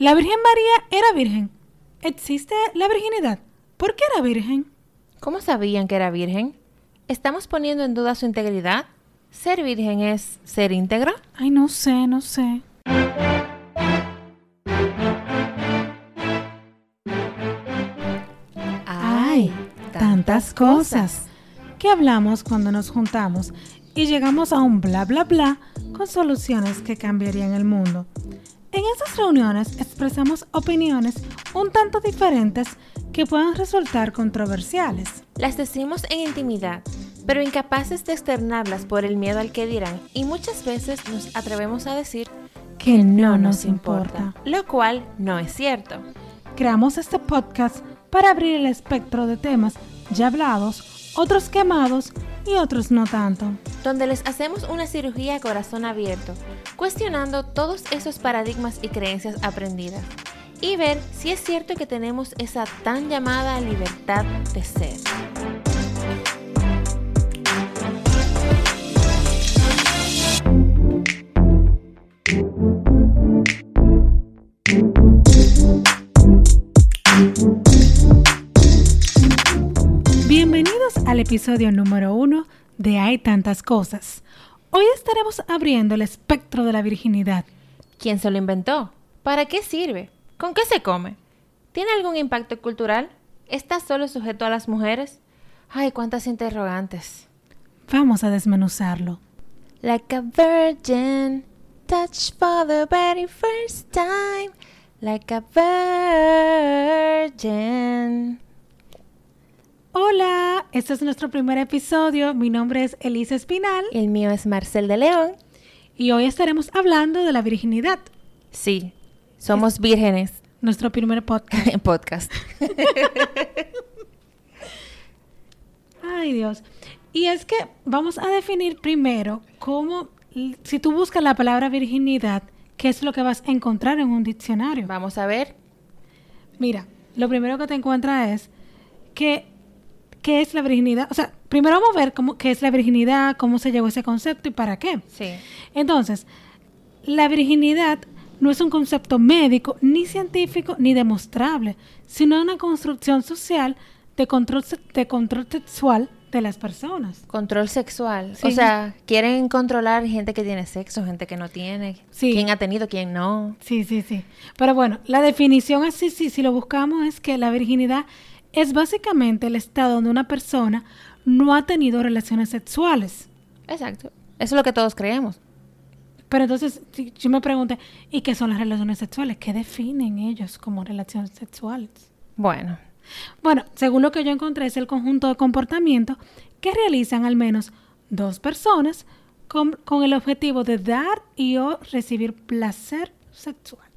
La Virgen María era virgen. ¿Existe la virginidad? ¿Por qué era virgen? ¿Cómo sabían que era virgen? ¿Estamos poniendo en duda su integridad? ¿Ser virgen es ser íntegra? Ay, no sé, no sé. Ay, tantas cosas. ¿Qué hablamos cuando nos juntamos y llegamos a un bla bla bla con soluciones que cambiarían el mundo? En esas reuniones expresamos opiniones un tanto diferentes que puedan resultar controversiales. Las decimos en intimidad, pero incapaces de externarlas por el miedo al que dirán y muchas veces nos atrevemos a decir Que no nos importa. lo cual no es cierto. Creamos este podcast para abrir el espectro de temas ya hablados, otros quemados y otros no tanto. donde les hacemos una cirugía a corazón abierto, cuestionando todos esos paradigmas y creencias aprendidas, y ver si es cierto que tenemos esa tan llamada libertad de ser. Al episodio número uno de Hay tantas cosas. Hoy estaremos abriendo el espectro de la virginidad. ¿Quién se lo inventó? ¿Para qué sirve? ¿Con qué se come? ¿Tiene algún impacto cultural? ¿Está solo sujeto a las mujeres? Ay, cuántas interrogantes. Vamos a desmenuzarlo. Like a virgin, touch for the very first time. Like a virgin. Hola, este es nuestro primer episodio. Mi nombre es Elisa Espinal El mío es Marcel de León. y hoy estaremos hablando de la virginidad, Sí, somos vírgenes nuestro primer podcast. podcast. Ay Dios. Y es que vamos a definir primero cómo, si tú buscas la palabra virginidad, ¿qué es lo que vas a encontrar en un diccionario? Vamos a ver. Mira, lo primero que te encuentras es que qué es la virginidad. O sea, primero vamos a ver cómo, qué es la virginidad, cómo se llegó ese concepto y para qué. Sí. Entonces, la virginidad no es un concepto médico, ni científico, ni demostrable, sino una construcción social de control, de control sexual de las personas. Control sexual. Sí. O sea, quieren controlar gente que tiene sexo, gente que no tiene. Sí. Quién ha tenido, quién no. Sí, sí, sí. Pero bueno, la definición así, sí, si lo buscamos, es que la virginidad es básicamente el estado donde una persona no ha tenido relaciones sexuales. Exacto. Eso es lo que todos creemos. Pero entonces, si yo me pregunto, ¿y qué son las relaciones sexuales? ¿Qué definen ellos como relaciones sexuales? Bueno, Bueno, según lo que yo encontré, es el conjunto de comportamientos que realizan al menos dos personas con, con el objetivo de dar y o recibir placer sexual.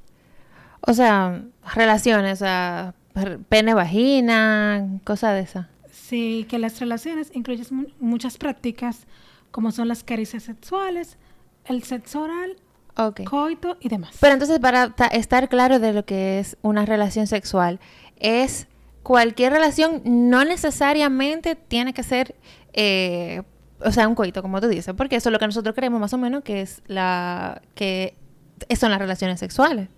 o sea, relaciones, o sea, per- pene, vagina, cosa de esa. Sí, que las relaciones incluyen mu- muchas prácticas como son las caricias sexuales, el sexo oral, Ok. coito y demás. Pero entonces, para ta- estar claro de lo que es una relación sexual, es cualquier relación, no necesariamente tiene que ser, eh, o sea, un coito, como tú dices, porque eso es lo que nosotros creemos más o menos que es la, que son las relaciones sexuales.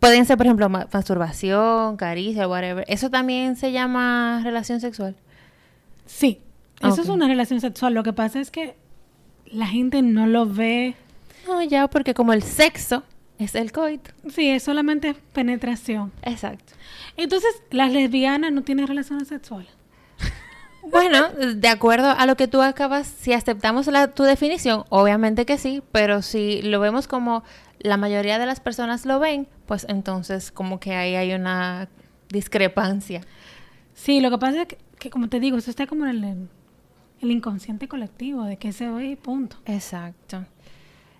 Pueden ser, por ejemplo, ma- masturbación, caricia, whatever. Eso también se llama relación sexual. sí, eso es una relación sexual. Lo que pasa es que la gente no lo ve. No, ya, porque como el sexo es el coito. Sí, es solamente penetración. Exacto. Entonces, las lesbianas no tienen relaciones sexuales. Bueno, de acuerdo a lo que tú acabas, si aceptamos la, tu definición, obviamente que sí, pero si lo vemos como la mayoría de las personas lo ven, pues entonces como que ahí hay una discrepancia. Sí, lo que pasa es que, que, como te digo, eso está como en el, el inconsciente colectivo, de que se ve y punto. Exacto.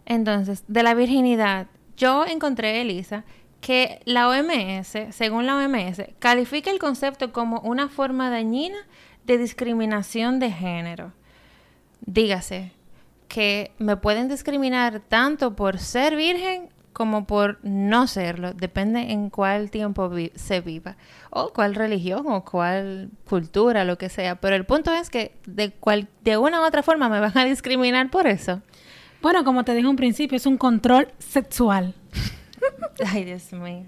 Entonces, de la virginidad, yo encontré, Elisa, que la OMS, según la OMS, califica el concepto como una forma dañina de discriminación de género. Dígase que me pueden discriminar tanto por ser virgen como por no serlo, depende en cuál tiempo vi- se viva, o cuál religión, o cuál cultura, lo que sea. Pero el punto es que de, cual, de una u otra forma me van a discriminar por eso. Bueno, como te dije un principio, es un control sexual. Ay, Dios mío.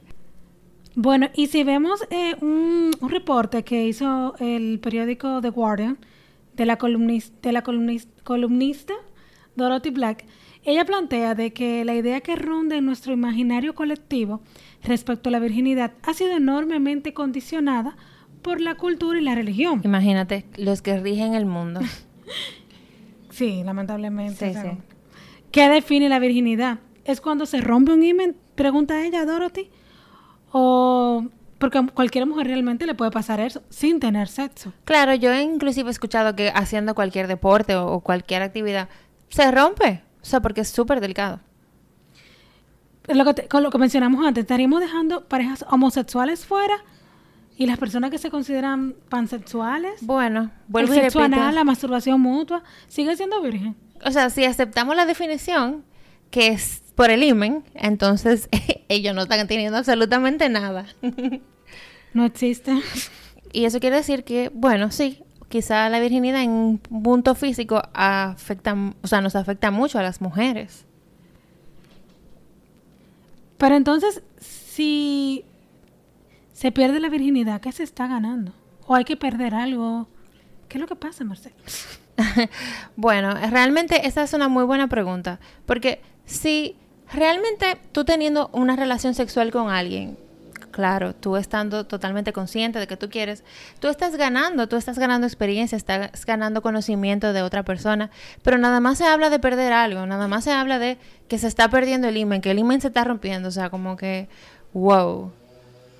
Bueno, y si vemos eh, un, un reporte que hizo el periódico The Guardian de la, de columnista Dorothy Black, ella plantea de que la idea que ronda en nuestro imaginario colectivo respecto a la virginidad ha sido enormemente condicionada por la cultura y la religión. Imagínate, los que rigen el mundo. Sí, lamentablemente. Sí, o sea, sí. ¿Qué define la virginidad? ¿Es cuando se rompe un himen? Pregunta ella, Dorothy. O porque cualquier mujer realmente le puede pasar eso sin tener sexo. Claro, yo he inclusive escuchado que haciendo cualquier deporte o, o cualquier actividad se rompe. O sea, porque es súper delicado. Es Lo que te- con lo que mencionamos antes, estaríamos dejando parejas homosexuales fuera y las personas que se consideran pansexuales, Bueno, el vuelvo y sexo repito. anal, la masturbación mutua, sigue siendo virgen. O sea, si aceptamos la definición que es por el imen, entonces ellos no están teniendo absolutamente nada. No existe. y eso quiere decir que, bueno, sí, quizá la virginidad en un punto físico afecta, o sea, nos afecta mucho a las mujeres. Pero entonces, si se pierde la virginidad, ¿qué se está ganando? ¿O hay que perder algo? ¿Qué es lo que pasa, Marcelo? bueno, realmente esa es una muy buena pregunta, porque si realmente tú teniendo una relación sexual con alguien, claro, tú estando totalmente consciente de que tú quieres, tú estás ganando, tú estás ganando experiencia, estás ganando conocimiento de otra persona, pero nada más se habla de perder algo, nada más se habla de que se está perdiendo el imen, que el imen se está rompiendo, o sea, como que, wow.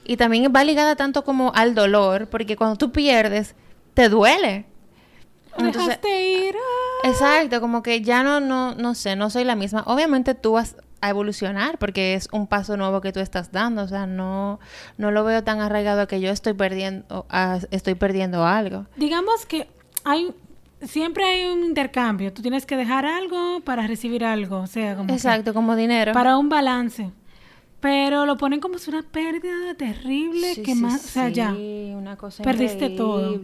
Y también va ligada tanto como al dolor, porque cuando tú pierdes, te duele. Entonces- Dejaste ir. ah. Exacto, como que ya no, no, no sé, no soy la misma. Obviamente tú vas a evolucionar porque es un paso nuevo que tú estás dando, o sea, no, no lo veo tan arraigado a que yo estoy perdiendo, a- estoy perdiendo algo. Digamos que hay siempre hay un intercambio. Tú tienes que dejar algo para recibir algo, o sea, como que Exacto, como dinero. para un balance. Pero lo ponen como si una pérdida terrible Sí, que sí, más, o sea, ya sí, una cosa perdiste todo.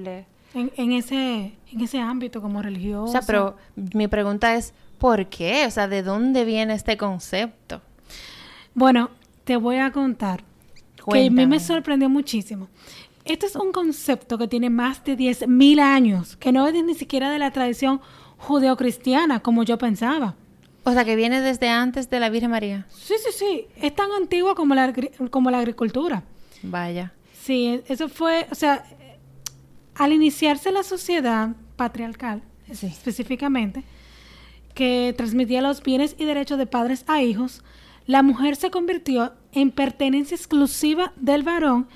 En, en ese en ese ámbito como religioso. O sea, pero mi pregunta es, ¿por qué? O sea, ¿de dónde viene este concepto? Bueno, te voy a contar que a mí me sorprendió muchísimo. Este es un concepto que tiene más de 10.000 años, que no es ni siquiera de la tradición judeocristiana, como yo pensaba. O sea, que viene desde antes de la Virgen María. Sí, sí, sí, es tan antigua como la, como la agricultura. Vaya. Sí, e- eso fue, o sea, al iniciarse la sociedad patriarcal, Sí. específicamente, que transmitía los bienes y derechos de padres a hijos, la mujer se convirtió en pertenencia exclusiva del varón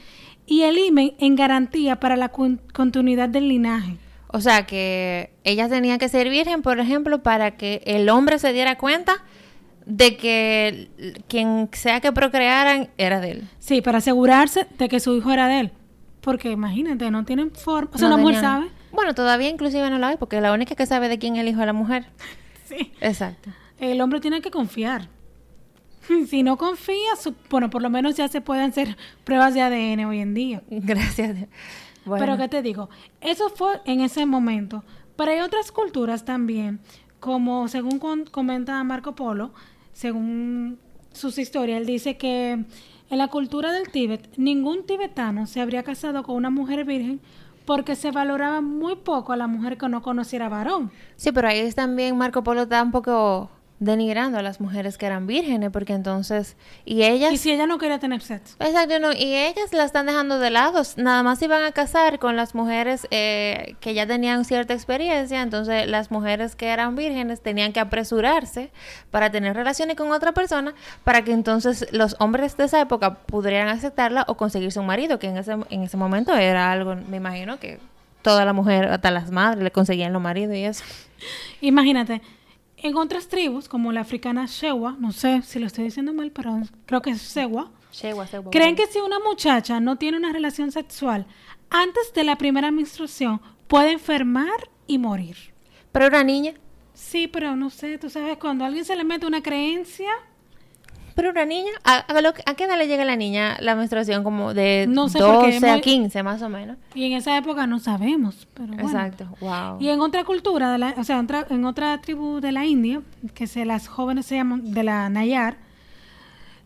y el himen en garantía para la con- continuidad del linaje. O sea, que ella tenía que ser virgen, por ejemplo, para que el hombre se diera cuenta de que quien sea que procrearan era de él. Sí, para asegurarse de que su hijo era de él. Porque imagínate, no tienen forma. O sea, No una mujer tenían- sabe. Bueno, todavía inclusive no lo hay, porque la única que sabe de quién es el hijo la mujer. Sí. Exacto. El hombre tiene que confiar. Si no confía, su- bueno, por lo menos ya se pueden hacer pruebas de ADN hoy en día. Gracias. Bueno, Pero ¿qué te digo? Eso fue en ese momento. Pero hay otras culturas también, como según con- comenta Marco Polo, según sus historias, él dice que en la cultura del Tíbet, ningún tibetano se habría casado con una mujer virgen porque se valoraba muy poco a la mujer que no conociera varón. sí, pero ahí es también Marco Polo está un poco denigrando a las mujeres que eran vírgenes, porque entonces, y ellas... Y si ella no quería tener sexo. Exacto, no, y ellas la están dejando de lado, nada más iban a casar con las mujeres eh, que ya tenían cierta experiencia, entonces las mujeres que eran vírgenes tenían que apresurarse para tener relaciones con otra persona para que entonces los hombres de esa época pudieran aceptarla o conseguirse un marido, que en ese, en ese momento era algo, me imagino que toda la mujer, hasta las madres, le conseguían los maridos y eso. Imagínate, en otras tribus, como la africana Shewa, no sé si lo estoy diciendo mal, pero creo que es Shewa, creen que si una muchacha no tiene una relación sexual antes de la primera menstruación, puede enfermar y morir. Pero una niña, Sí, pero no sé, tú sabes, cuando a alguien se le mete una creencia, pero una niña, ¿a, a lo- a qué edad le llega a la niña la menstruación? Como de No sé, porque 12 a muy- 15 más o menos. y en esa época no sabemos, pero bueno. Exacto, wow. Y en otra cultura, de la- o sea, otra- en otra tribu de la India, que se, las jóvenes se llaman de la Nayar,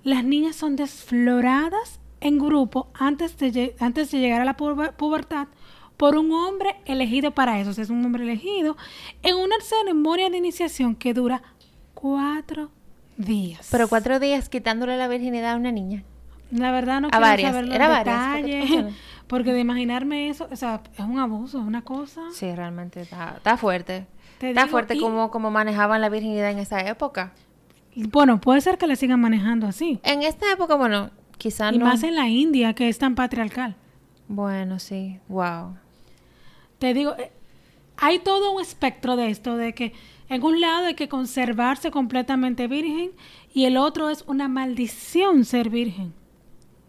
las niñas son desfloradas en grupo antes de, antes de llegar a la puber- pubertad por un hombre elegido para eso. O sea, es un hombre elegido en una ceremonia de iniciación que dura cuatro días. Pero cuatro días quitándole la virginidad a una niña. La verdad no A quiero varias, saber los era varias, ¿por qué te detalles. mencionas? Porque de imaginarme eso, o sea, es un abuso, es una cosa. Sí, realmente está, está fuerte. Te está digo, fuerte y- como, como manejaban la virginidad en esa época. Bueno, puede ser que la sigan manejando así. En esta época, bueno, quizás Y no. más en la India, que es tan patriarcal. Bueno, sí. Wow. Te digo, eh, hay todo un espectro de esto, de que en un lado hay que conservarse completamente virgen y el otro es una maldición ser virgen.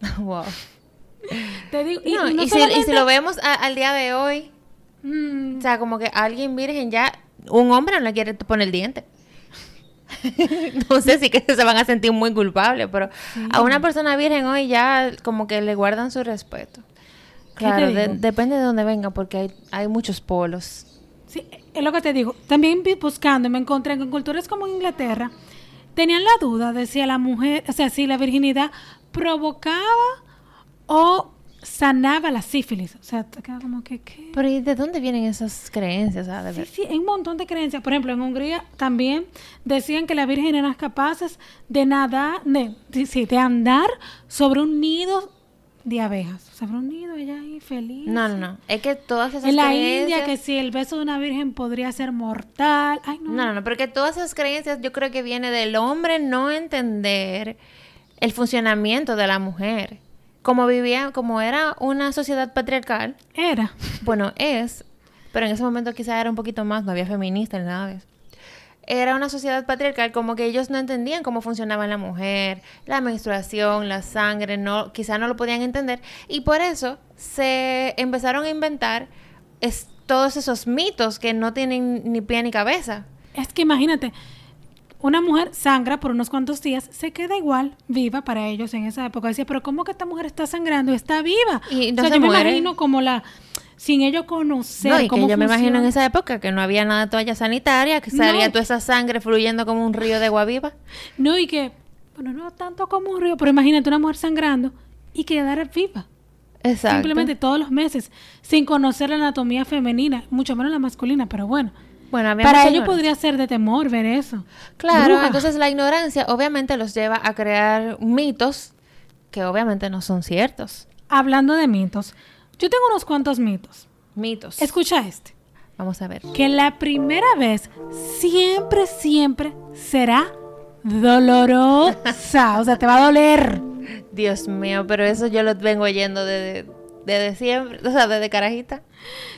wow. Te digo, y, No, y no y, si, y si solamente- lo vemos a- al día de hoy, Mm, o sea, como que alguien virgen ya, un hombre no le quiere poner el diente. no sé si que se van a sentir muy culpables, pero a una persona virgen hoy ya como que le guardan su respeto. ¿Qué Claro, de- depende de dónde venga, porque hay, hay muchos polos. Sí, es lo que te digo. También vi- buscando, me encontré en culturas como Inglaterra tenían la duda de si a la mujer, o sea, si la virginidad provocaba o sanaba la sífilis. O sea, te queda como que, ¿qué? Pero ¿y de dónde vienen esas creencias? ah, Sí, sí, hay un montón de creencias. Por ejemplo, en Hungría también decían que las vírgenes eran capaces de nadar, de, sí, de andar sobre un nido de abejas. Sobre un nido, ella ahí feliz. No, no, no. Es que todas esas En la creencias... India, que si el beso de una virgen podría ser mortal. Ay, no. No, no, no, porque todas esas creencias yo creo que viene del hombre no entender el funcionamiento de la mujer. Como vivía, como era una sociedad patriarcal, Era. bueno, es, pero en ese momento quizá era un poquito más, no había feministas ni nada de eso. Era una sociedad patriarcal como que ellos no entendían cómo funcionaba la mujer, la menstruación, la sangre, no, quizá no lo podían entender y por eso se empezaron a inventar es- todos esos mitos que no tienen ni pie ni cabeza. Es que imagínate, una mujer sangra por unos cuantos días, se queda igual viva para ellos en esa época. Decía, pero ¿cómo que esta mujer está sangrando? Está viva. Y no o sea, se yo me imagino como la, sin ello conocer No, y que yo me imagino en esa época que no había nada de toalla sanitaria, que salía No. toda esa sangre fluyendo como un río de agua viva. No, y que, bueno, no tanto como un río, pero imagínate una mujer sangrando y quedar viva. Exacto. Simplemente todos los meses, sin conocer la anatomía femenina, mucho menos la masculina, pero bueno. Bueno, Para ellos podría ser de temor ver eso. Claro, Bruja. entonces la ignorancia obviamente los lleva a crear mitos que obviamente no son ciertos. Hablando de mitos, yo tengo unos cuantos mitos. Mitos. Escucha este. Vamos a ver. Que la primera vez siempre, siempre será dolorosa. O sea, te va a doler. Dios mío, pero eso yo lo vengo oyendo desde, desde siempre, o sea, desde carajita.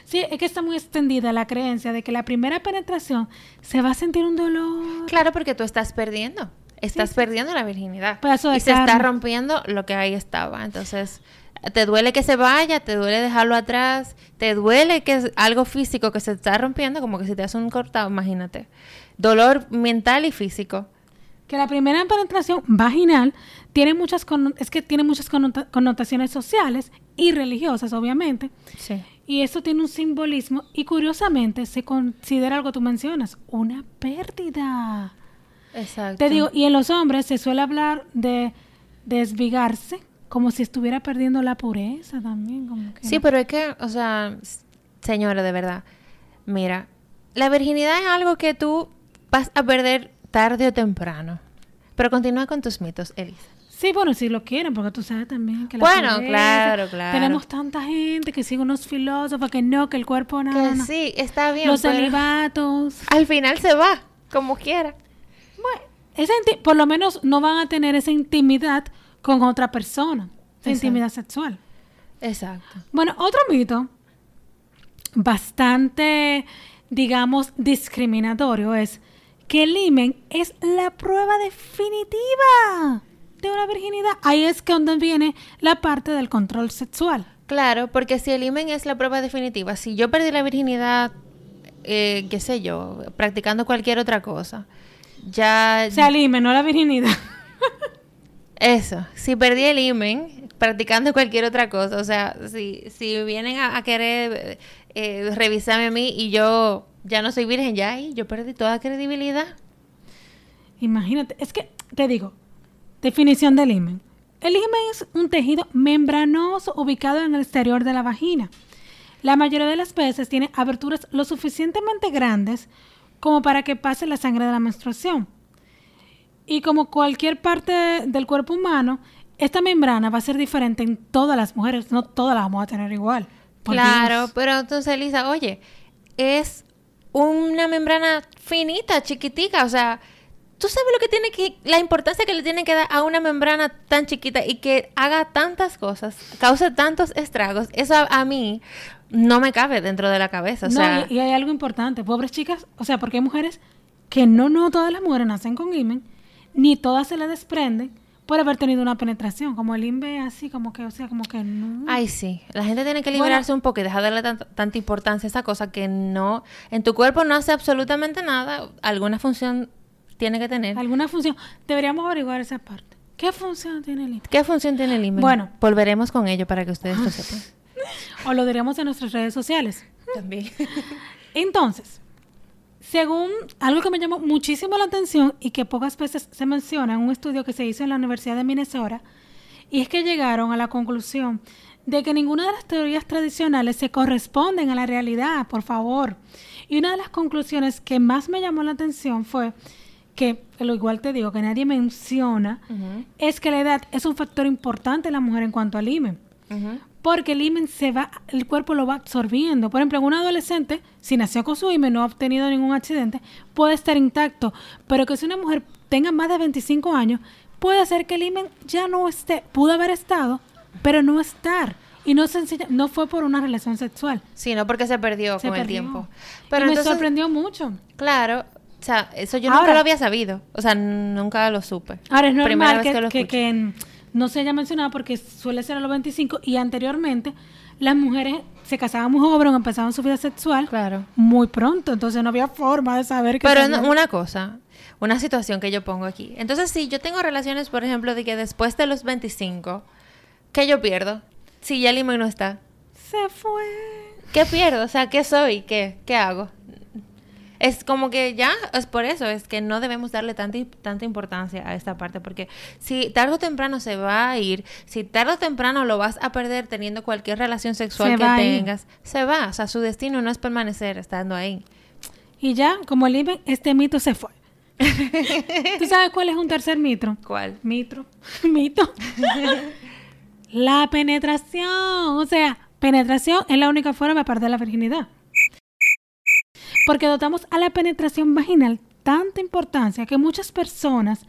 Sí, es que está muy extendida la creencia de que la primera penetración se va a sentir un dolor. Claro, porque tú estás perdiendo. Estás perdiendo la virginidad. De y se está rompiendo lo que ahí estaba. Entonces, te duele que se vaya, te duele dejarlo atrás, te duele que es algo físico que se está rompiendo, como que si te hace un cortado, imagínate. Dolor mental y físico. Que la primera penetración vaginal tiene muchas es que tiene muchas connota- connotaciones sociales y religiosas, obviamente. Sí. Y esto tiene un simbolismo y curiosamente se considera algo que tú mencionas, una pérdida. Exacto. Te digo, y en los hombres se suele hablar de desvigarse como si estuviera perdiendo la pureza también. Como que Sí, pero es que, o sea, señora, de verdad, mira, la virginidad es algo que tú vas a perder tarde o temprano. Pero continúa con tus mitos, Elisa. Sí, bueno, si lo quieren, porque tú sabes también que la Bueno, claro, claro. Tenemos tanta gente que sigue unos filósofos que no, que el cuerpo nada. Que sí, está bien. Los celibatos. al final se va, como quiera. Bueno, esa por lo menos no van a tener esa intimidad con otra persona. Esa Exacto. intimidad sexual. Exacto. Bueno, otro mito bastante, digamos, discriminatorio es que el himen es la prueba definitiva de una virginidad. Ahí es que donde viene la parte del control sexual. Claro, porque si el imen es la prueba definitiva, si yo perdí la virginidad, eh, qué sé yo, practicando cualquier otra cosa, ya... O sea, el himen, no la virginidad. Eso, si perdí el imen, practicando cualquier otra cosa, o sea, si, si vienen a, a querer eh, revisarme a mí y yo ya no soy virgen, ya ahí yo perdí toda credibilidad. Imagínate, es que te digo, Definición del himen. El himen es un tejido membranoso ubicado en el exterior de la vagina. La mayoría de las veces tiene aberturas lo suficientemente grandes como para que pase la sangre de la menstruación. Y como cualquier parte del cuerpo humano, esta membrana va a ser diferente en todas las mujeres, no todas las vamos a tener igual. Claro, pero entonces Elisa, oye, es una membrana finita, chiquitica, o sea, tú sabes lo que tiene que, la importancia que le tiene que dar a una membrana tan chiquita y que haga tantas cosas, cause tantos estragos, eso a, mí no me cabe dentro de la cabeza. O sea, y, hay algo importante, pobres chicas, o sea, porque hay mujeres que no, no todas las mujeres nacen con himen, ni todas se le desprenden por haber tenido una penetración, como el INVE así, como que, o sea, como que no. Ay, sí, la gente tiene que liberarse un poco y dejar de darle tanta, importancia a esa cosa que no, en tu cuerpo no hace absolutamente nada, alguna función tiene que tener. Alguna función, deberíamos averiguar esa parte. ¿Qué función tiene el INVE? ¿Qué función tiene el INVE? Bueno. Volveremos con ello para que ustedes lo sepan. o lo diremos en nuestras redes sociales. También. Entonces, según algo que me llamó muchísimo la atención y que pocas veces se menciona en un estudio que se hizo en la Universidad de Minnesota, y es que llegaron a la conclusión de que ninguna de las teorías tradicionales se corresponden a la realidad, por favor. Y una de las conclusiones que más me llamó la atención fue que, lo igual te digo, que nadie menciona, es que la edad es un factor importante en la mujer en cuanto al IME porque el himen se va, el cuerpo lo va absorbiendo. Por ejemplo, en un adolescente, si nació con su himen, no ha obtenido ningún accidente, puede estar intacto, pero que si una mujer tenga más de 25 años, puede ser que el himen ya no esté, pudo haber estado, pero no estar. Y no, sencilla, no fue por una relación sexual. Sino porque se perdió con el tiempo. Pero me sorprendió mucho. Claro, o sea, eso yo nunca lo había sabido. O sea, nunca lo supe. Ahora es normal que, que, no se haya mencionado porque suele ser a los 25 y anteriormente las mujeres se casaban muy jóvenes, empezaban su vida sexual claro. muy pronto, entonces no había forma de saber que... Pero una cosa, una situación que yo pongo aquí. Entonces, si yo tengo relaciones, por ejemplo, de que después de los 25, ¿qué yo pierdo? Si ya el no está. Se fue. ¿Qué pierdo? O sea, ¿qué soy? ¿Qué, qué hago? Es como que ya, es por eso, es que no debemos darle tanta, tanta importancia a esta parte, porque si tarde o temprano se va a ir, si tarde o temprano lo vas a perder teniendo cualquier relación sexual que tengas, se va, o sea, su destino no es permanecer estando ahí. Y ya, como el este mito se fue. ¿Tú sabes cuál es un tercer mito? ¿Cuál? Mito. mito. la penetración. O sea, penetración es la única forma de perder la virginidad. Porque dotamos a la penetración vaginal tanta importancia que muchas personas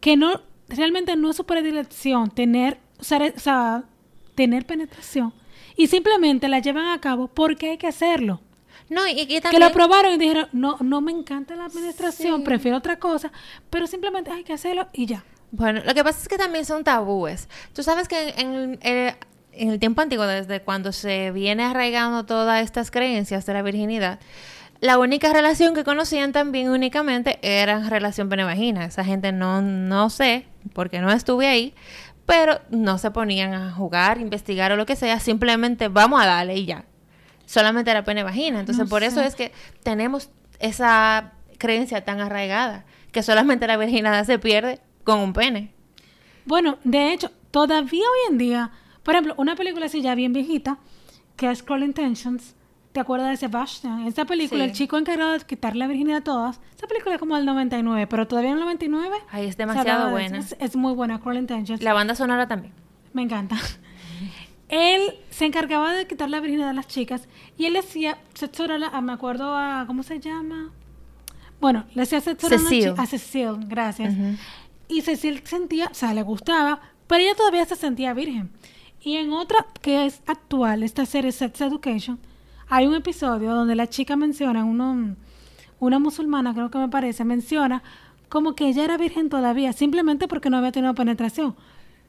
que no realmente no es su predilección tener, o sea, tener penetración y simplemente la llevan a cabo porque hay que hacerlo. No, y, también... Que lo probaron y dijeron, no, no me encanta la penetración, prefiero otra cosa, pero simplemente hay que hacerlo y ya. Bueno, lo que pasa es que también son tabúes. Tú sabes que en, en el tiempo antiguo, desde cuando se viene arraigando todas estas creencias de la virginidad, la única relación que conocían también únicamente era relación pene-vagina. Esa gente no, no sé, porque no estuve ahí, pero no se ponían a jugar, investigar o lo que sea, simplemente vamos a darle y ya. Solamente era pene-vagina. Entonces, por eso es que tenemos esa creencia tan arraigada, que solamente la virginidad se pierde con un pene. Bueno, de hecho, todavía hoy en día, por ejemplo, una película así ya bien viejita, que es Crawl Intentions, ¿Te acuerdas de Sebastian? Esta película, el chico encargado de quitarle la virginidad a todas. Esta película es como del 99, pero todavía en el 99. Ay, es demasiado buena. Es, muy buena, Cruel Intentions. La banda sonora también. Me encanta. él se encargaba de quitar la virginidad a las chicas y él hacía sexo oral, a, me acuerdo a, ¿cómo se llama? Bueno, le hacía sexo oral a Cecil, gracias. Y Cecil sentía, o sea, le gustaba, pero ella todavía se sentía virgen. Y en otra que es actual, esta serie Sex Education, hay un episodio donde la chica menciona, uno, una musulmana creo que me parece, menciona como que ella era virgen todavía, simplemente porque no había tenido penetración.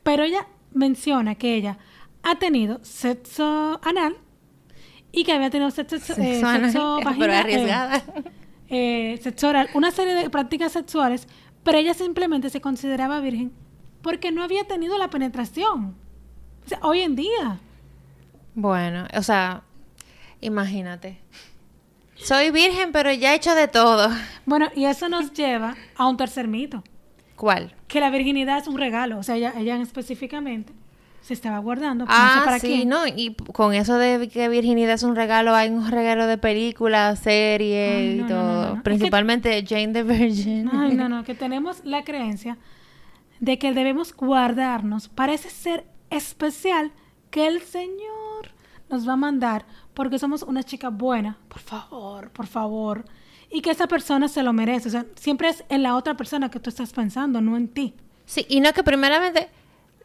Pero ella menciona que ella ha tenido sexo anal y que había tenido sexo, eh, sexo, pero arriesgada. Eh, sexo oral, una serie de prácticas sexuales, pero ella simplemente se consideraba virgen porque no había tenido la penetración. O sea, hoy en día. Bueno, o sea, Imagínate. Soy virgen, pero ya he hecho de todo. Bueno, y eso nos lleva a un tercer mito. ¿Cuál? que la virginidad es un regalo. O sea, ella, ella específicamente se estaba guardando. Ah, no sé para sí, quién. ¿no? Y con eso de que virginidad es un regalo, hay un regalo de películas, series y todo. no, no, no. Es que- Principalmente Jane the Virgin. Ay, no, no, que tenemos la creencia de que debemos guardarnos. Parece ser especial que el Señor nos va a mandar porque somos una chica buena. Por favor, por favor. Y que esa persona se lo merece. O sea, siempre es en la otra persona que tú estás pensando, no en ti. Sí, y no que primeramente,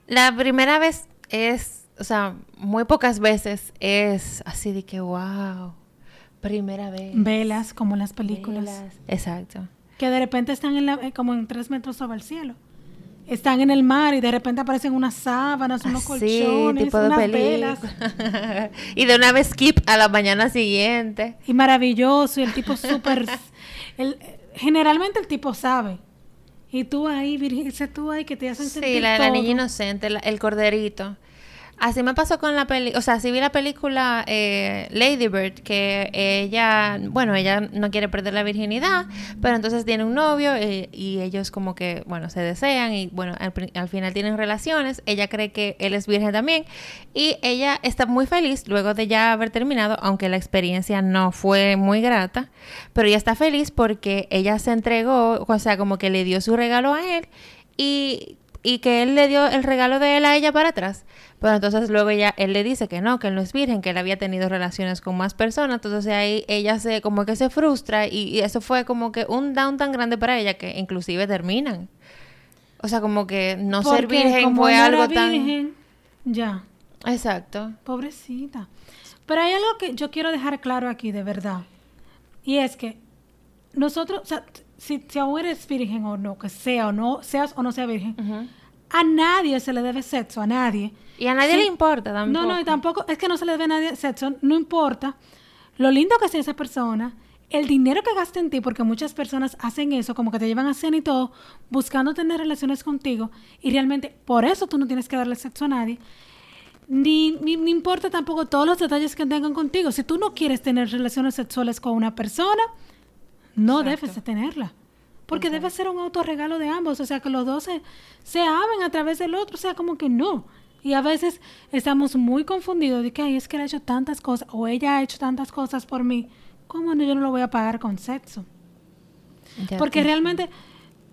la primera vez es, o sea, muy pocas veces es así de que, wow, primera vez. Velas como en las películas. Velas. Exacto. Que de repente están en la, eh, como en tres metros sobre el cielo. Están en el mar y de repente aparecen unas sábanas, unos Así, colchones, tipo de unas película. velas. y de una vez skip a la mañana siguiente. Y maravilloso, y el tipo súper... generalmente el tipo sabe. Y tú ahí, Virgen, tú ahí que te hacen sentir Sí, la, la niña inocente, la- el corderito. Así me pasó con la peli, o sea, vi la película eh, Lady Bird, que ella, bueno, ella no quiere perder la virginidad, pero entonces tiene un novio eh, y ellos como que, bueno, se desean y bueno, al, al final tienen relaciones, ella cree que él es virgen también y ella está muy feliz luego de ya haber terminado, aunque la experiencia no fue muy grata, pero ella está feliz porque ella se entregó, o sea, como que le dio su regalo a él y, y que él le dio el regalo de él a ella para atrás. Pero entonces luego ella, él le dice que no, que él no es virgen, que él había tenido relaciones con más personas. Entonces ahí ella se como que se frustra y, y eso fue como que un down tan grande para ella que inclusive terminan. O sea, como que no ser virgen fue algo era tan... virgen, Ya, Exacto. pobrecita. Pero hay algo que yo quiero dejar claro aquí, de verdad. Y es que nosotros, o sea, si, si aún eres virgen o no, que sea o no, seas o no sea virgen, Ujú. A nadie se le debe sexo, a nadie. Y a nadie Sí. le importa tampoco. No, no, y tampoco, es que no se le debe a nadie sexo, no importa lo lindo que sea esa persona, el dinero que gaste en ti, porque muchas personas hacen eso, como que te llevan a cena y todo, buscando tener relaciones contigo, y realmente por eso tú no tienes que darle sexo a nadie. Ni, ni, ni importa tampoco todos los detalles que tengan contigo. Si tú no quieres tener relaciones sexuales con una persona, no Exacto. debes de tenerla. Porque debe ser un autorregalo de ambos. O sea, que los dos se, se amen a través del otro. O sea, como que no. Y a veces estamos muy confundidos de que Ay, es que él ha hecho tantas cosas o ella ha hecho tantas cosas por mí. ¿Cómo no, yo no lo voy a pagar con sexo? Ya Porque te- realmente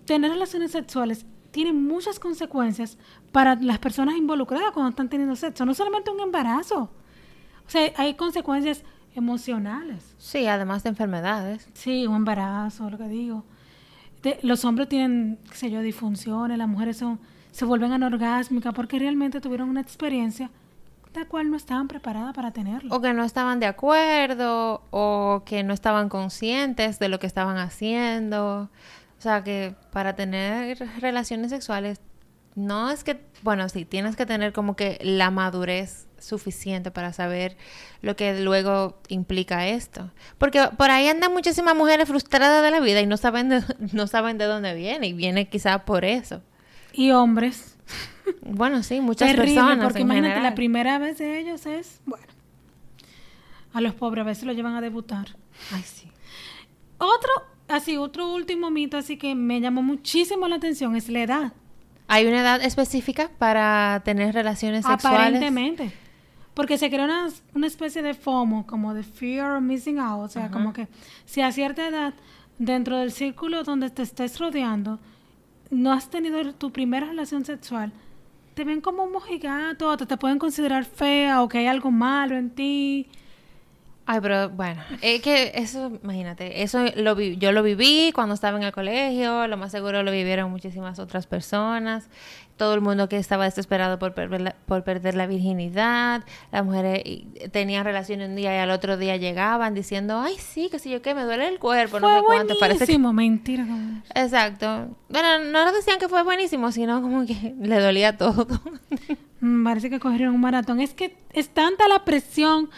tener relaciones sexuales tiene muchas consecuencias para las personas involucradas cuando están teniendo sexo. No solamente un embarazo. O sea, hay consecuencias emocionales. Sí, además de enfermedades. Sí, un embarazo, lo que digo. Los hombres tienen, qué sé yo, disfunciones, las mujeres son, se vuelven anorgásmicas porque realmente tuvieron una experiencia la cual no estaban preparadas para tenerlo. O que no estaban de acuerdo, o que no estaban conscientes de lo que estaban haciendo. O sea, que para tener relaciones sexuales, no es que, bueno, sí, tienes que tener como que la madurez suficiente para saber lo que luego implica esto. Porque por ahí andan muchísimas mujeres frustradas de la vida y no saben de, no saben de dónde viene, y viene quizás por eso. Y hombres, Bueno, sí, muchas terrible, personas. porque en imagínate, general. la primera vez de ellos es, bueno, a los pobres a veces lo llevan a debutar. Ay, sí. Otro, así, otro último mito así que me llamó muchísimo la atención es la edad. ¿Hay una edad específica para tener relaciones sexuales? Aparentemente. Porque se crea una, una especie de FOMO, como de fear of missing out. O sea, como que si a cierta edad, dentro del círculo donde te estés rodeando, no has tenido tu primera relación sexual, te ven como un mojigato, o te, te pueden considerar fea, o que hay algo malo en ti. Ay, pero bueno, es que eso, imagínate, eso lo vi- yo lo viví cuando estaba en el colegio, lo más seguro lo vivieron muchísimas otras personas, todo el mundo que estaba desesperado por perder la, por perder la virginidad, las mujeres y- tenían relaciones un día y al otro día llegaban diciendo, ay, sí, que si yo qué, me duele el cuerpo, no Fue sé cuánto, parece que... Mentira. Exacto. Bueno, no lo decían que fue buenísimo, sino como que le dolía todo. Mm, Parece que cogieron un maratón. Es que es tanta la presión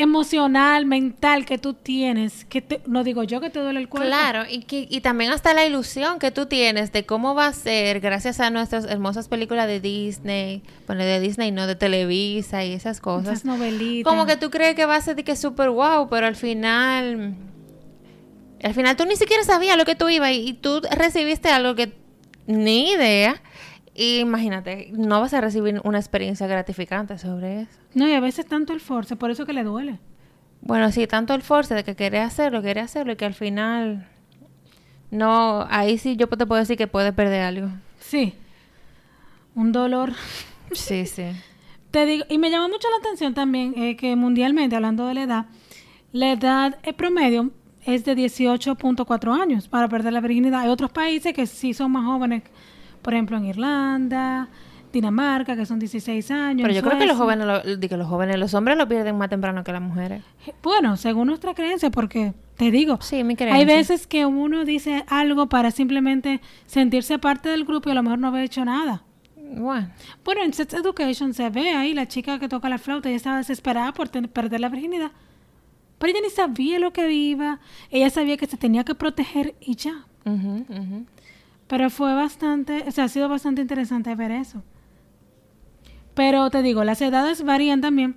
emocional, mental que tú tienes, que te- no digo yo que te duele el cuerpo. Claro, y, que, y también hasta la ilusión que tú tienes de cómo va a ser gracias a nuestras hermosas películas de Disney, bueno, de Disney, no de Televisa y esas cosas. Esas novelitas. Como que tú crees que va a ser de que súper wow, pero al final, al final tú ni siquiera sabías lo que tú ibas y, y tú recibiste algo que ni idea. Y imagínate, no vas a recibir una experiencia gratificante sobre eso. No, y a veces tanto el force, por eso que le duele. Bueno, sí, tanto el force de que quiere hacerlo, quiere hacerlo y que al final no, ahí sí yo te puedo decir que puede perder algo. Sí. Un dolor. Sí, sí. Te digo, y me llama mucho la atención también eh, que mundialmente, hablando de la edad, la edad promedio es de 18.4 años para perder la virginidad. Hay otros países que sí son más jóvenes, por ejemplo en Irlanda, Dinamarca, que son 16 años. Pero yo creo que los jóvenes, los jóvenes, los hombres lo pierden más temprano que las mujeres. Bueno, según nuestra creencia, porque te digo, sí, mi creencia. hay veces que uno dice algo para simplemente sentirse parte del grupo y a lo mejor no haber hecho nada. Bueno. Bueno, en Sex Education se ve ahí la chica que toca la flauta, ella estaba desesperada por perder la virginidad. Pero ella ni sabía lo que iba, ella sabía que se tenía que proteger y ya. Pero fue bastante, o sea, ha sido bastante interesante ver eso. Pero te digo, las edades varían también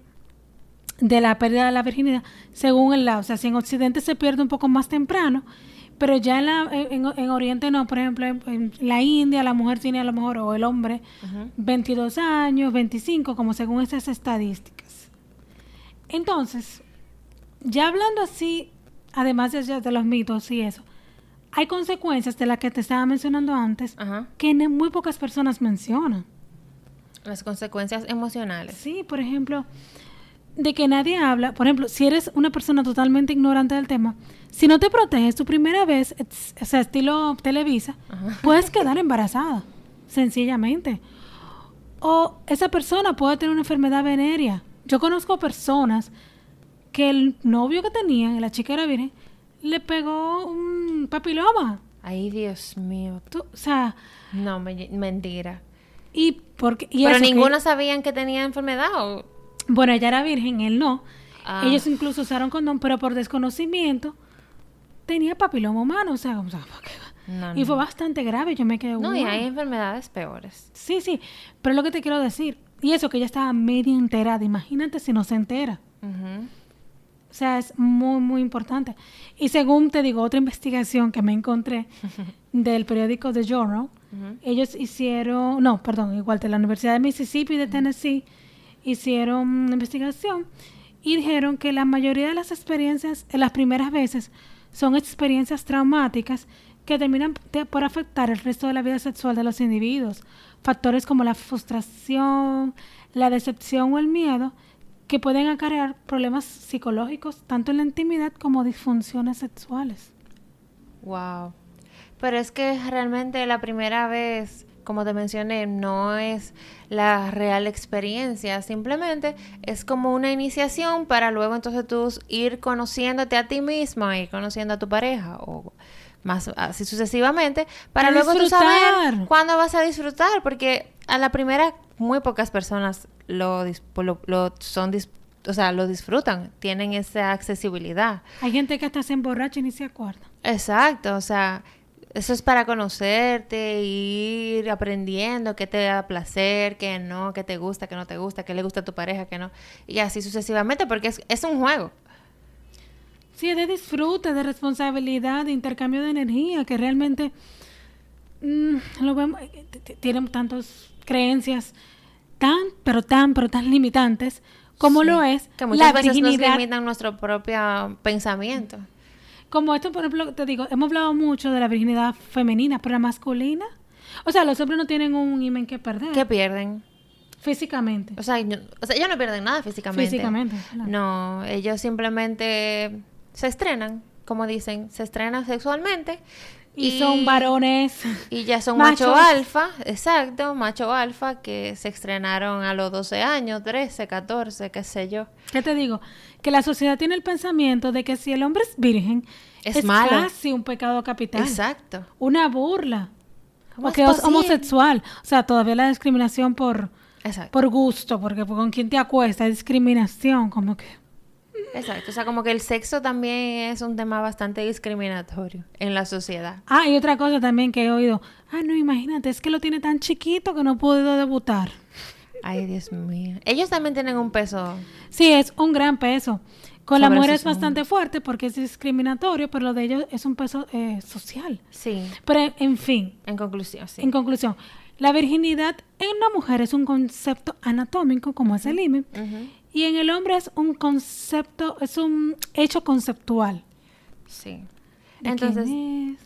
de la pérdida de la virginidad según el lado. O sea, si en Occidente se pierde un poco más temprano, pero ya en, la, en, Oriente no. Por ejemplo, en, la India la mujer tiene a lo mejor, o el hombre, 22 años, 25, como según esas estadísticas. Entonces, ya hablando así, además de, de los mitos y eso, hay consecuencias de las que te estaba mencionando antes que muy pocas personas mencionan. Las consecuencias emocionales. Sí, por ejemplo, de que nadie habla. Por ejemplo, si eres una persona totalmente ignorante del tema, si no te proteges tu primera vez, o sea, estilo Televisa, puedes quedar embarazada, sencillamente. O esa persona puede tener una enfermedad venérea. Yo conozco personas que el novio que tenían, la chica era virgen, le pegó un papiloma. Ay, Dios mío. o sea... No, mentira. Y porque, Pero ninguno sabían que tenía enfermedad o... Bueno, ella era virgen, él no. Ah. Ellos incluso usaron condón, pero por desconocimiento tenía papiloma humano, o sea, y fue bastante grave, yo me quedé... No, y hay enfermedades peores. Sí, sí, pero lo que te quiero decir, y eso que ella estaba medio enterada, imagínate si no se entera. O sea, es muy, muy importante. Y según te digo, otra investigación que me encontré del periódico The Journal, ellos hicieron, no, perdón, igual de la Universidad de Mississippi y de Tennessee, hicieron una investigación y dijeron que la mayoría de las experiencias en las primeras veces son experiencias traumáticas que terminan por afectar el resto de la vida sexual de los individuos. Factores como la frustración, la decepción o el miedo que pueden acarrear problemas psicológicos tanto en la intimidad como disfunciones sexuales. Wow. Pero es que realmente la primera vez, como te mencioné, no es la real experiencia, simplemente es como una iniciación para luego entonces tú ir conociéndote a ti misma y conociendo a tu pareja o más así sucesivamente para luego tú saber cuándo vas a disfrutar porque a la primera muy pocas personas lo, lo, son o sea, lo disfrutan, tienen esa accesibilidad. Hay gente que hasta se emborracha y ni se acuerda. Exacto, o sea, eso es para conocerte, ir aprendiendo qué te da placer, qué no, qué te gusta, qué no te gusta, qué le gusta a tu pareja, qué no. Y así sucesivamente, porque es, es un juego. Sí, es de disfrute, de responsabilidad, de intercambio de energía, que realmente mm, lo vemos, eh, tienen tantas creencias tan, pero tan, pero tan limitantes como lo es que muchas la veces nos limitan nuestro propio pensamiento. Como esto, por ejemplo, te digo, hemos hablado mucho de la virginidad femenina, pero la masculina. O sea, los hombres no tienen un imen que perder. ¿Qué pierden? Físicamente. O sea, o sea, ellos no pierden nada físicamente. Físicamente. No, ellos simplemente se estrenan, como dicen, se estrenan sexualmente. Y, son varones. Y ya son macho alfa, exacto, macho alfa, que se estrenaron a los 12 años, 13, 14, qué sé yo. ¿Qué te digo? que la sociedad tiene el pensamiento de que si el hombre es virgen, es, casi un pecado capital. Exacto. Una burla. O que es homosexual. O sea, todavía la discriminación por, por gusto, porque con quien te acuesta, discriminación, como que... Exacto, o sea, como que el sexo también es un tema bastante discriminatorio en la sociedad. Ah, y otra cosa también que he oído, ah, no, imagínate, es que lo tiene tan chiquito que no ha podido debutar. Ay, Dios mío. Ellos también tienen un peso. Sí, es un gran peso. Con la mujer es bastante fuerte porque es discriminatorio, pero lo de ellos es un peso eh, social. Sí, Pero, en fin, en conclusión, sí. en conclusión, la virginidad en una mujer es un concepto anatómico, como es el himen, Ujú, y en el hombre es un concepto, es un hecho conceptual. Sí. ¿De Entonces,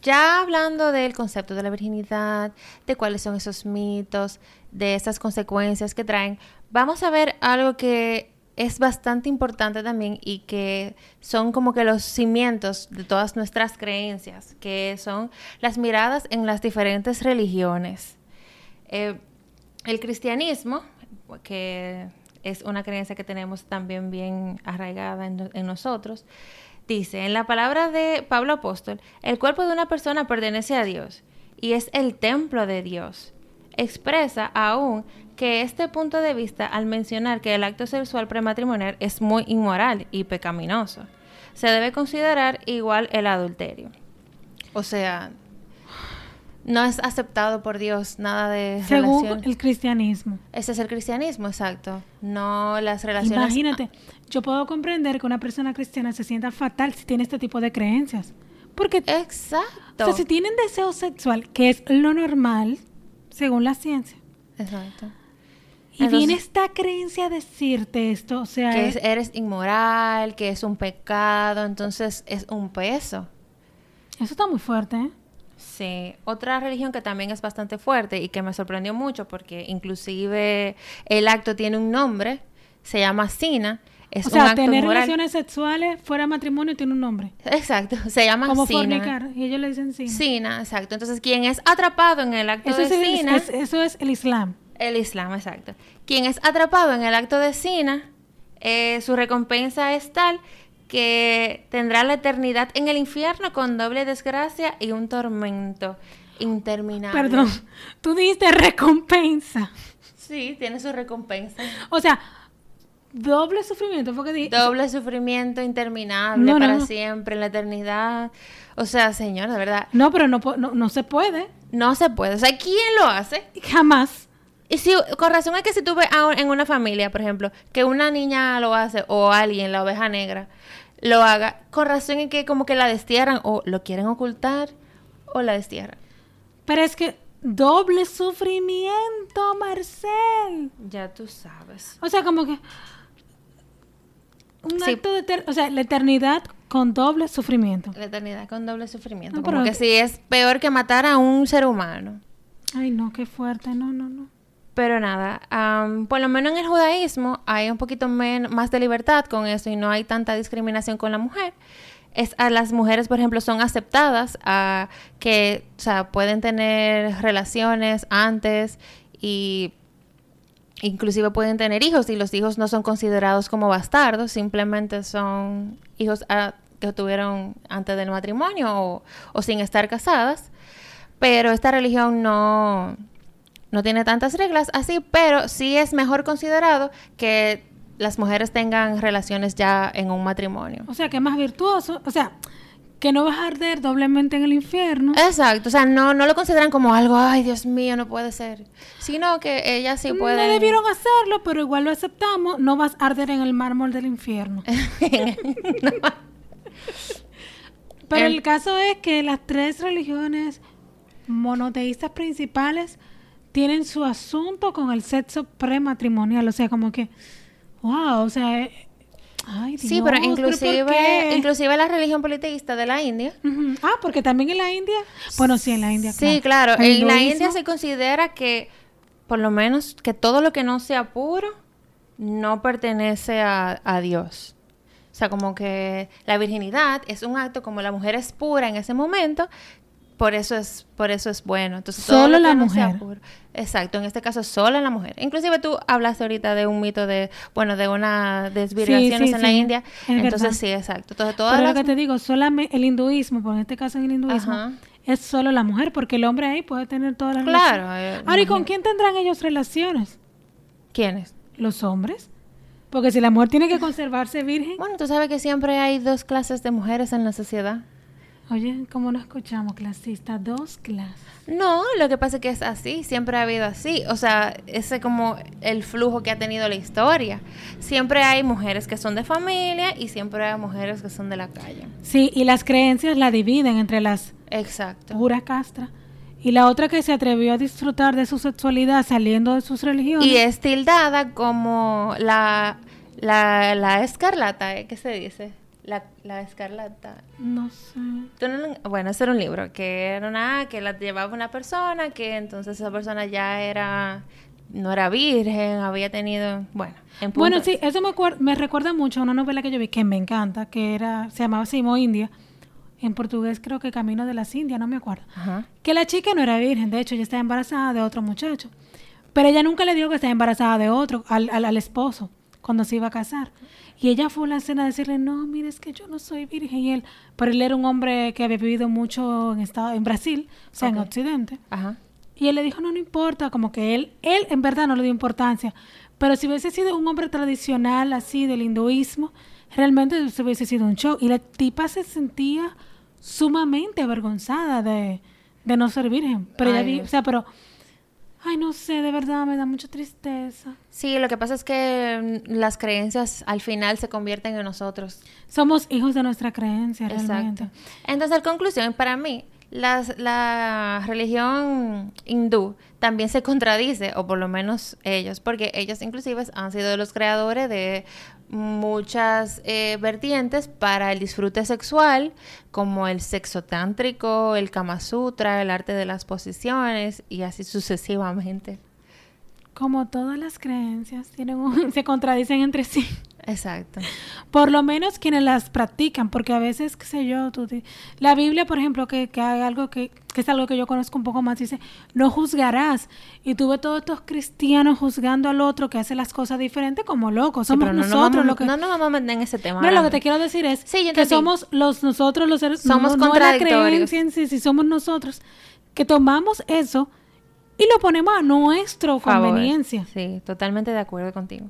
ya hablando del concepto de la virginidad, de cuáles son esos mitos, de esas consecuencias que traen, vamos a ver algo que es bastante importante también y que son como que los cimientos de todas nuestras creencias, que son las miradas en las diferentes religiones. Eh, el cristianismo, que es una creencia que tenemos también bien arraigada en, nosotros, dice, en la palabra de Pablo Apóstol, el cuerpo de una persona pertenece a Dios y es el templo de Dios. Expresa aún que este punto de vista al mencionar que el acto sexual prematrimonial es muy inmoral y pecaminoso. Se debe considerar igual el adulterio. O sea, no es aceptado por Dios nada de Según relación. el cristianismo. Ese es el cristianismo, exacto. No las relaciones. Imagínate, yo puedo comprender que una persona cristiana se sienta fatal si tiene este tipo de creencias. Porque, Exacto. o sea, si tienen deseo sexual, que es lo normal, según la ciencia, Exacto. y Entonces- viene esta creencia a decirte esto, o sea, Que es- es- eres inmoral, que es un pecado, entonces es un peso. eso está muy fuerte, ¿eh? Sí, otra religión que también es bastante fuerte y que me sorprendió mucho porque inclusive el acto tiene un nombre, se llama Sina, es o un sea, acto tener relaciones sexuales fuera de matrimonio tiene un nombre. Exacto, se llama Como Sina. fornicar, y ellos le dicen sí. Sina, exacto. Entonces, quien es atrapado en el acto Eso de es, el, Sina, es- eso es el Islam. el Islam, exacto. Quien es atrapado en el acto de Sina, eh, su recompensa es tal que tendrá la eternidad en el infierno con doble desgracia y un tormento interminable. Perdón, tú dijiste recompensa. Sí, tiene su recompensa. O sea, doble sufrimiento, porque di- Doble sufrimiento interminable No, no, para no. siempre, en la eternidad. O sea, señor, de verdad, No, pero no, no se puede. no se puede. O sea, ¿quién lo hace? Jamás. Y si, con razón es que si tú ves a un- en una familia, por ejemplo, que una niña lo hace o alguien, la oveja negra, lo haga, con razón es que como que la destierran o lo quieren ocultar o la destierran. Pero es que doble sufrimiento, Marcel. Ya tú sabes. O sea, como que un Sí. acto de o sea, la eternidad con doble sufrimiento. La eternidad con doble sufrimiento. No, como pero que que- si es peor que matar a un ser humano. Ay, no, qué fuerte. No, no, no. Pero nada, por lo menos en el judaísmo hay un poquito más de libertad con eso y no hay tanta discriminación con la mujer. Es, a las mujeres, por ejemplo, son aceptadas a que, o sea, pueden tener relaciones antes y inclusive pueden tener hijos y los hijos no son considerados como bastardos, simplemente son hijos ah, que tuvieron antes del matrimonio o, o sin estar casadas. Pero esta religión no, no tiene tantas reglas así, pero sí es mejor considerado que las mujeres tengan relaciones ya en un matrimonio. O sea, que es más virtuoso. O sea, que no vas a arder doblemente en el infierno. Exacto, o sea, no, no lo consideran como algo, ay, Dios mío, no puede ser, sino que ellas sí pueden... No debieron hacerlo, pero igual lo aceptamos. No vas a arder en el mármol del infierno. Pero El- el caso es que las tres religiones monoteístas principales tienen su asunto con el sexo prematrimonial. O sea, como que, wow, o sea, eh, ay, Dios, Sí, pero ¿por inclusive, inclusive la religión politeísta de la India. Ah, porque también en la India, bueno, sí, en la India. Sí, claro. El En la India se considera que, por lo menos, que todo lo que no sea puro no pertenece a, a Dios. O sea, como que la virginidad es un acto como la mujer es pura en ese momento, por eso es, por eso es bueno. Entonces, Solo la mujer. Exacto, en este caso solo la mujer. Inclusive tú hablaste ahorita de un mito de, bueno, de una desvirgaciones sí, en la India. es Entonces verdad. sí, exacto. Entonces todas Pero las lo que te digo, solamente el hinduismo, por en este caso en el hinduismo, Ajá. es solo la mujer, porque el hombre ahí puede tener todas las Claro, relaciones. eh, Ahora, ¿y con quién tendrán ellos relaciones? ¿Quiénes? ¿Los hombres? Porque si la mujer tiene que conservarse virgen, Bueno, tú sabes que siempre hay dos clases de mujeres en la sociedad. Oye, ¿cómo no escuchamos clasista? Dos clases. No, lo que pasa es que es así, siempre ha habido así. O sea, ese es como el flujo que ha tenido la historia. Siempre hay mujeres que son de familia y siempre hay mujeres que son de la calle. Sí, y las creencias la dividen entre las Exacto. pura castra y la otra que se atrevió a disfrutar de su sexualidad saliendo de sus religiones. Y es tildada como la, la, la escarlata, ¿eh? ¿qué se dice? La, la escarlata. No sé. Bueno, ese era un libro que era una que la llevaba una persona que entonces esa persona ya era no era virgen, había tenido, bueno, en Bueno, sí, eso me, recuerda mucho a una novela que yo vi que me encanta, que era se llamaba Simo India. En portugués creo que Camino de las Indias, no me acuerdo. Ajá. Que la chica no era virgen, de hecho, ella estaba embarazada de otro muchacho. Pero ella nunca le dijo que estaba embarazada de otro, al, al, al esposo, cuando se iba a casar. Y ella fue a la cena a decirle, no, mire, es que yo no soy virgen. Y él, pero él era un hombre que había vivido mucho en, estado, en Brasil, o sea, en. Occidente. Ajá. Y él le dijo, no, no importa, como que él, él en verdad no le dio importancia. Pero si hubiese sido un hombre tradicional así del hinduismo, realmente eso hubiese sido un show. Y la tipa se sentía sumamente avergonzada de, de no ser virgen. Pero Ay, o sea, pero, ay, no sé, de verdad me da mucha tristeza. Sí, lo que pasa es que mm, las creencias al final se convierten en nosotros. Somos hijos de nuestra creencia, realmente. Exacto. Entonces, en conclusión, para mí, las- la religión hindú también se contradice, o por lo menos ellos, porque ellos inclusive han sido los creadores de muchas eh, vertientes para el disfrute sexual, como el sexo tántrico, el Kama Sutra, el arte de las posiciones y así sucesivamente. Como todas las creencias tienen se contradicen entre sí. Exacto. Por lo menos quienes las practican, porque a veces, qué sé yo, tú la Biblia, por ejemplo, que, que hay algo que, que es algo que yo conozco un poco más, dice, no juzgarás. Y tuve todos estos cristianos juzgando al otro que hace las cosas diferentes como locos. Somos no nosotros vamos, lo que... no nos vamos a meter en ese tema. No, lo que te quiero decir es Sí, que somos los nosotros los seres Somos no, no la contradictorios. creencia en sí, sí, somos nosotros que tomamos eso y lo ponemos a nuestra conveniencia. Sí, totalmente de acuerdo contigo.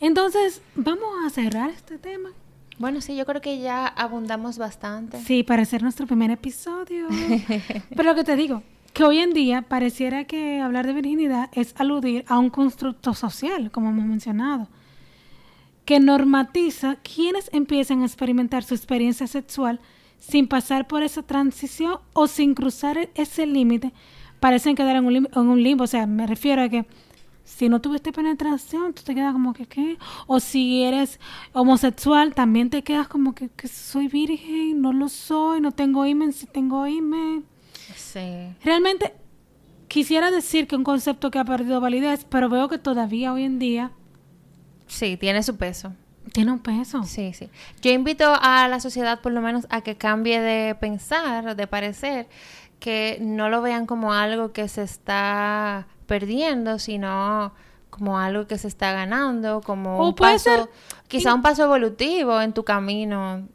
Entonces, vamos a cerrar este tema. Bueno, sí, yo creo que ya abundamos bastante. Sí, para hacer nuestro primer episodio. Pero lo que te digo, que hoy en día pareciera que hablar de virginidad es aludir a un constructo social, como hemos mencionado, que normatiza quienes empiezan a experimentar su experiencia sexual sin pasar por esa transición o sin cruzar ese límite, parecen quedar en un, lim- en un limbo. O sea, me refiero a que si no tuviste penetración, tú te quedas como que, ¿qué? O si eres homosexual, también te quedas como que, que soy virgen, no lo soy, no tengo imen, si tengo imen. Sí. Realmente quisiera decir que un concepto que ha perdido validez, pero veo que todavía hoy en día Sí, tiene su peso. tiene un peso. Sí, sí. Yo invito a la sociedad por lo menos a que cambie de pensar, de parecer, que no lo vean como algo que se está perdiendo, sino como algo que se está ganando, como O un paso, ser- quizá un paso evolutivo en tu camino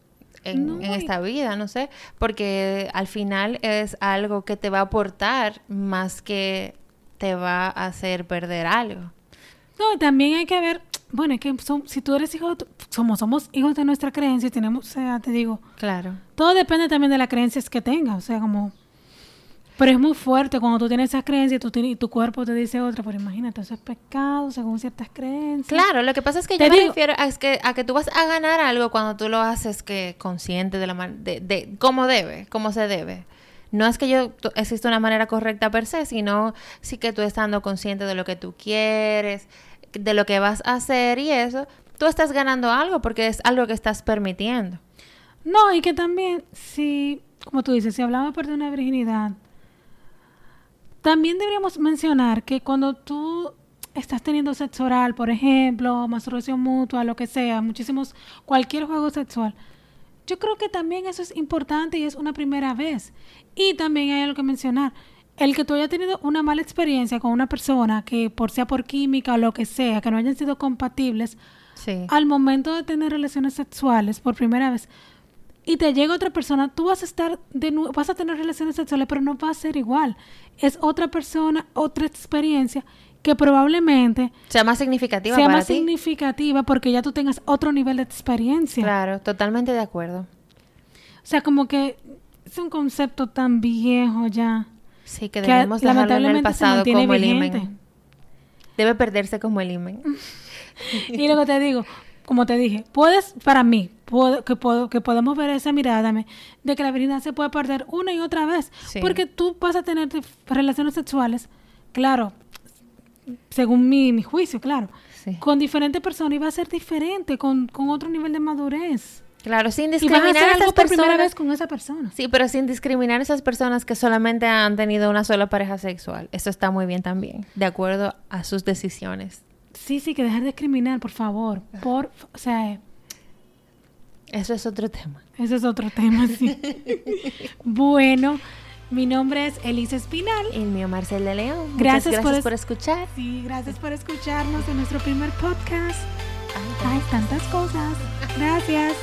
en, No, en y- esta vida, no sé, porque al final es algo que te va a aportar más que te va a hacer perder algo. No, también hay que ver, bueno, es que son- si tú eres hijo, somos, somos hijos de nuestra creencia y tenemos, o sea, te digo, Claro. todo depende también de las creencias que tengas, o sea, como... Pero es muy fuerte cuando tú tienes esas creencias y tu, y tu cuerpo te dice otra, pero imagínate, eso es pecado según ciertas creencias. Claro, lo que pasa es que Te yo me refiero a, es que, a que tú vas a ganar algo cuando tú lo haces que consciente de la man- de, de cómo debe, cómo se debe. No es que yo existe una manera correcta per se, sino sí que tú estando consciente de lo que tú quieres, de lo que vas a hacer y eso, tú estás ganando algo porque es algo que estás permitiendo. No, y que también, si, como tú dices, si hablamos de perder una virginidad, también deberíamos mencionar que cuando tú estás teniendo sexo oral, por ejemplo, masturbación mutua, lo que sea, muchísimos, cualquier juego sexual, yo creo que también eso es importante y es una primera vez. Y también hay algo que mencionar. El que tú hayas tenido una mala experiencia con una persona que por sea por química o lo que sea, que no hayan sido compatibles, Sí. al momento de tener relaciones sexuales por primera vez y te llega otra persona, tú vas a estar de nuevo, vas a tener relaciones sexuales, pero no va a ser igual. Es otra persona, otra experiencia que probablemente sea más significativa sea para más ti. significativa porque ya tú tengas otro nivel de experiencia. Claro, totalmente de acuerdo. O sea, como que es un concepto tan viejo ya. Sí, que debemos dejarlo en el pasado como el imen. Debe perderse como el imen. y luego te digo, como te dije, puedes, para mí, que, puedo, que podemos ver esa mirada de que la virginidad se puede perder una y otra vez. Porque tú vas a tener relaciones sexuales, claro, según mi, juicio, claro, con diferentes personas y va a ser diferente, con, con otro nivel de madurez. Claro, sin discriminar a, esas personas. primera vez con esa persona. Sí, pero sin discriminar a esas personas que solamente han tenido una sola pareja sexual. Eso está muy bien también, de acuerdo a sus decisiones. Sí, sí, que dejar de discriminar, por favor. Por, o sea, eso es otro tema. Eso es otro tema, sí. bueno, mi nombre es Elisa Espinal. El mío Marcel de León. Gracias, gracias por, escuchar. Sí, gracias por escucharnos en nuestro primer podcast. Hay tantas cosas. Gracias.